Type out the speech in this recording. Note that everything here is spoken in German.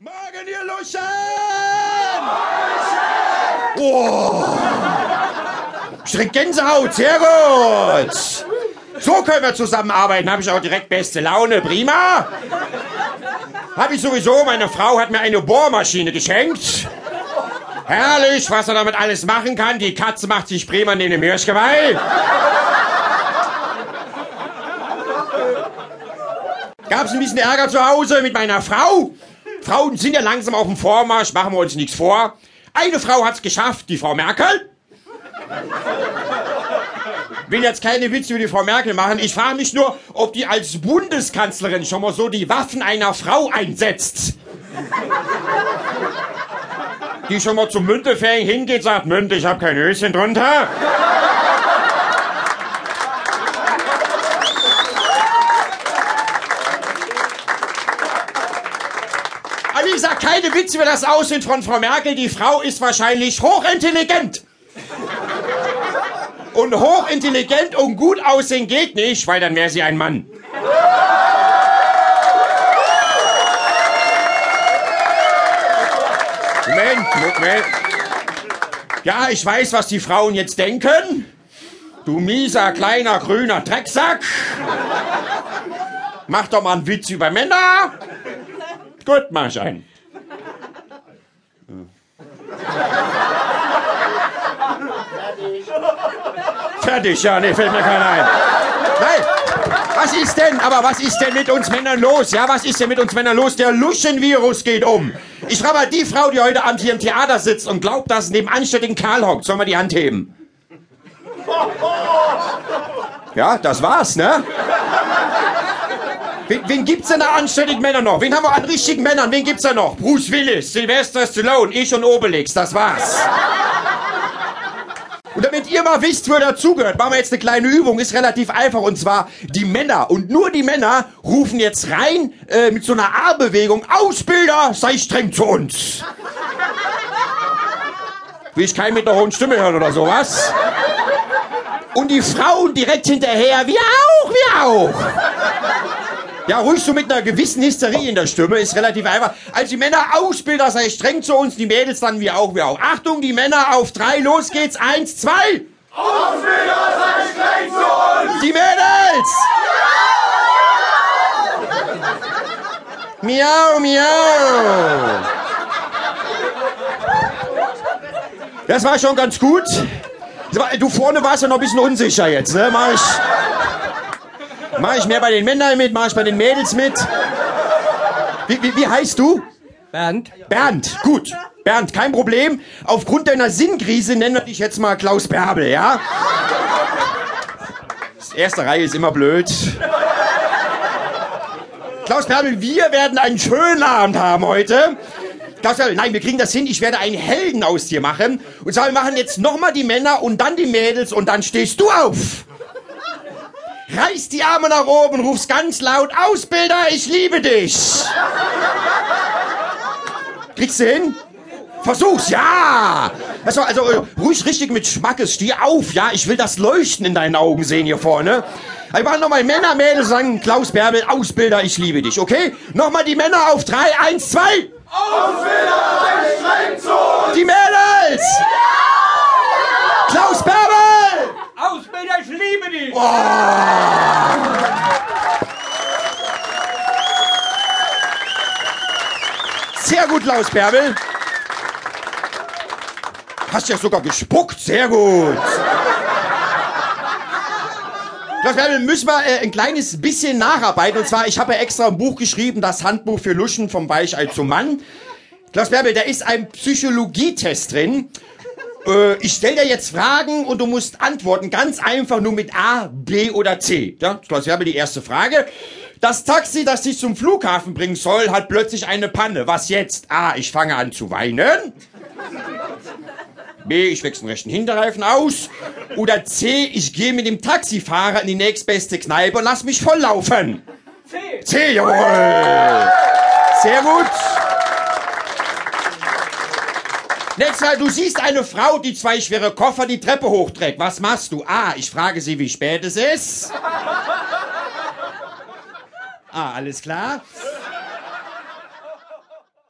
Morgen, ihr Luschen! Oh. Ich krieg Gänsehaut, sehr gut. So können wir zusammenarbeiten, habe ich auch direkt beste Laune, prima. Habe ich sowieso, meine Frau hat mir eine Bohrmaschine geschenkt. Herrlich, was er damit alles machen kann. Die Katze macht sich prima neben dem Hirschgeweih. Gab's ein bisschen Ärger zu Hause mit meiner Frau? Frauen sind ja langsam auf dem Vormarsch, machen wir uns nichts vor. Eine Frau hat's geschafft, die Frau Merkel. Will jetzt keine Witze über die Frau Merkel machen. Ich frage mich nur, ob die als Bundeskanzlerin schon mal so die Waffen einer Frau einsetzt. Die schon mal zum Müntefering hingeht, sagt, Münte, ich habe kein Höschen drunter. Gesagt, keine Witze über das Aussehen von Frau Merkel. Die Frau ist wahrscheinlich hochintelligent. Und hochintelligent und gut aussehen geht nicht, weil dann wäre sie ein Mann. Moment, Moment. Ja, ich weiß, was die Frauen jetzt denken. Du mieser, kleiner, grüner Drecksack. Mach doch mal einen Witz über Männer. Gut, mach ich einen. Fertig, ja, nee, fällt mir keiner ein. Nein, was ist denn, aber was ist denn mit uns Männern los? Ja, was ist denn mit uns Männern los? Der Luschenvirus geht um. Ich frage mal die Frau, die heute Abend hier im Theater sitzt und glaubt, dass neben anständigen Karl hockt. Sollen wir die Hand heben? Ja, das war's, ne? Wen, wen gibt's denn da anständig Männer noch? Wen haben wir an richtigen Männern? Wen gibt's da noch? Bruce Willis, Sylvester Stallone, ich und Obelix, das war's. Und damit ihr mal wisst, wer dazugehört, machen wir jetzt eine kleine Übung, ist relativ einfach. Und zwar die Männer und nur die Männer rufen jetzt rein äh, mit so einer Armbewegung, Ausbilder, sei streng zu uns. Will ich keinen mit einer hohen Stimme hören oder sowas. Und die Frauen direkt hinterher, wir auch, wir auch. Ja, ruhig so mit einer gewissen Hysterie in der Stimme, ist relativ einfach. Also die Männer, Ausbilder, sei streng zu uns, die Mädels dann wir auch, wir auch. Achtung, die Männer auf drei, los geht's, eins, zwei. Ausbilder, sei streng zu uns! Die Mädels! Miau, miau. Das war schon ganz gut. Du vorne warst ja noch ein bisschen unsicher jetzt, ne? Mach ich, mach ich mehr bei den Männern mit, mach ich bei den Mädels mit. Wie, wie, wie heißt du? Bernd? Bernd, gut. Bernd, kein Problem. Aufgrund deiner Sinnkrise nennen wir dich jetzt mal Klaus Bärbel, ja? Das erste Reihe ist immer blöd. Klaus Bärbel, wir werden einen schönen Abend haben heute. Klaus Bärbel, nein, wir kriegen das hin. Ich werde einen Helden aus dir machen. Und zwar, wir machen jetzt nochmal die Männer und dann die Mädels und dann stehst du auf. Reiß die Arme nach oben, rufst ganz laut, Ausbilder, ich liebe dich. Kriegst du hin? Versuch's, ja! Also, also ruhig richtig mit Schmackes, steh auf, ja? Ich will das Leuchten in deinen Augen sehen hier vorne. Wir machen nochmal Männer, Mädels sagen, Klaus Bärbel, Ausbilder, ich liebe dich, okay? Nochmal die Männer auf drei, eins, zwei! Ausbilder, Sehr gut, Klaus Bärbel. Hast ja sogar gespuckt, sehr gut. Klaus Bärbel, müssen wir äh, ein kleines bisschen nacharbeiten. Und zwar, ich habe ja extra ein Buch geschrieben, das Handbuch für Luschen vom Weichei zum Mann. Klaus Bärbel, da ist ein Psychologietest drin. Äh, ich stelle dir jetzt Fragen und du musst antworten, ganz einfach nur mit A, B oder C. Ja, Klaus Bärbel, die erste Frage. Das Taxi, das dich zum Flughafen bringen soll, hat plötzlich eine Panne. Was jetzt? A, ich fange an zu weinen. B, ich wechsle den rechten Hinterreifen aus. Oder C, ich gehe mit dem Taxifahrer in die nächstbeste Kneipe und lass mich volllaufen. C. C, jawohl. Sehr gut. Nächstes Mal, du siehst eine Frau, die zwei schwere Koffer die Treppe hochträgt. Was machst du? A, ich frage sie, wie spät es ist. Ah, alles klar.